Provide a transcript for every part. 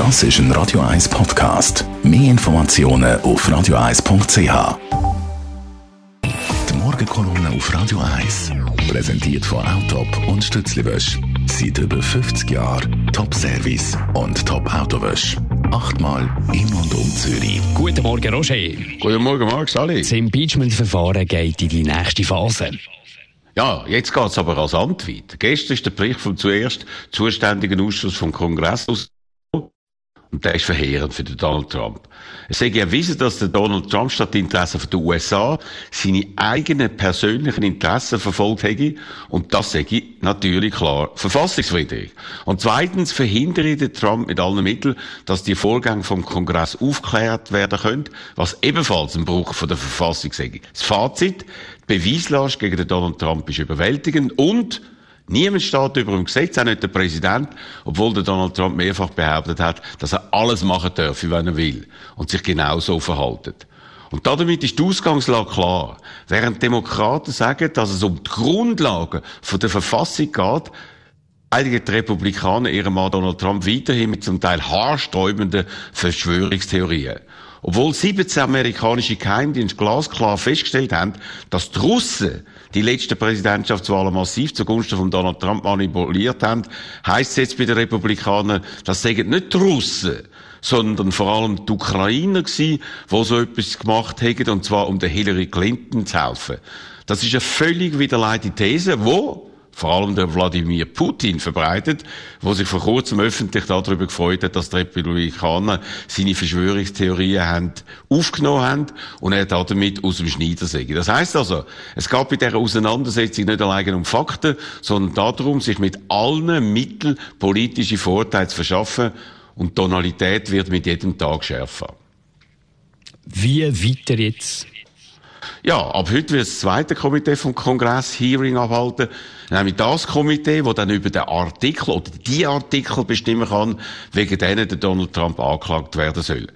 Das ist ein Radio 1 Podcast. Mehr Informationen auf radio1.ch. Die Morgenkolumne auf Radio 1 präsentiert von Autop und Stützliwösch. Seit über 50 Jahren Top-Service und Top-Autowösch. Achtmal in und um Zürich. Guten Morgen, Roger. Guten Morgen, Max, alle. Das Impeachment-Verfahren geht in die nächste Phase. Ja, jetzt geht's aber rasant weiter. Gestern ist der Bericht vom zuerst zuständigen Ausschuss vom Kongress aus und der ist verheerend für den Donald Trump. Es sei erwiesen, dass der Donald Trump statt Interessen der USA seine eigenen persönlichen Interessen verfolgt hätte. Und das sei natürlich klar verfassungswidrig. Und zweitens verhindere der Trump mit allen Mitteln, dass die Vorgänge vom Kongress aufgeklärt werden können, was ebenfalls ein Bruch von der Verfassung sei. Das Fazit, die Beweislast gegen den Donald Trump ist überwältigend und Niemand steht über dem Gesetz, auch nicht der Präsident, obwohl der Donald Trump mehrfach behauptet hat, dass er alles machen darf, wenn er will und sich genau so verhaltet. Und damit ist die Ausgangslage klar. Während Demokraten sagen, dass es um die Grundlagen der Verfassung geht, die Republikaner ihrem Mann Donald Trump weiterhin mit zum Teil haarsträubenden Verschwörungstheorien. Obwohl 17 amerikanische Geheimdienste glasklar festgestellt haben, dass die Russen die letzten Präsidentschaftswahlen massiv zugunsten von Donald Trump manipuliert haben, heisst es jetzt bei den Republikanern, das sagen nicht die Russen, sondern vor allem die Ukrainer gewesen, die so etwas gemacht haben, und zwar um der Hillary Clinton zu helfen. Das ist eine völlig widerleitete These, wo vor allem der Wladimir Putin verbreitet, wo sich vor kurzem öffentlich darüber gefreut hat, dass die Republikaner seine Verschwörungstheorien haben, aufgenommen haben und er damit aus dem Schneider säge. Das heißt also, es geht bei dieser Auseinandersetzung nicht allein um Fakten, sondern darum, sich mit allen Mitteln politische Vorteile zu verschaffen und die Tonalität wird mit jedem Tag schärfer. Wie weiter jetzt? Ja, ab heute wird das zweite Komitee vom Kongress Hearing abhalten. Nämlich das Komitee, das dann über den Artikel oder die Artikel bestimmen kann, wegen denen der Donald Trump angeklagt werden soll.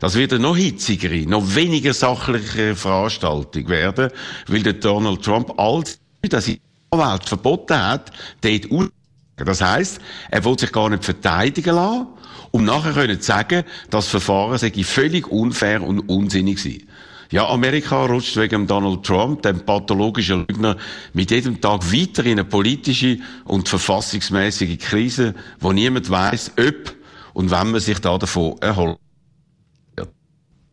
Das wird eine noch hitzigere, noch weniger sachliche Veranstaltung werden, weil der Donald Trump alles, das der Welt verboten hat, dort aus das heisst, er will sich gar nicht verteidigen lassen, um nachher können zu sagen, das Verfahren sei völlig unfair und unsinnig sei. Ja, Amerika rutscht wegen Donald Trump, dem pathologischen Lügner, mit jedem Tag weiter in eine politische und verfassungsmäßige Krise, wo niemand weiß, ob und wann man sich da davon erholt.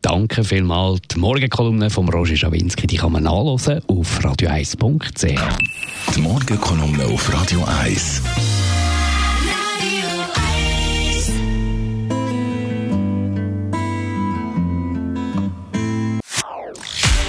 Danke vielmals. Die Morgenkolumne von Roger Schawinski, die kann man nachlesen auf radio1.ch. Die Morgenkolumne auf Radio 1.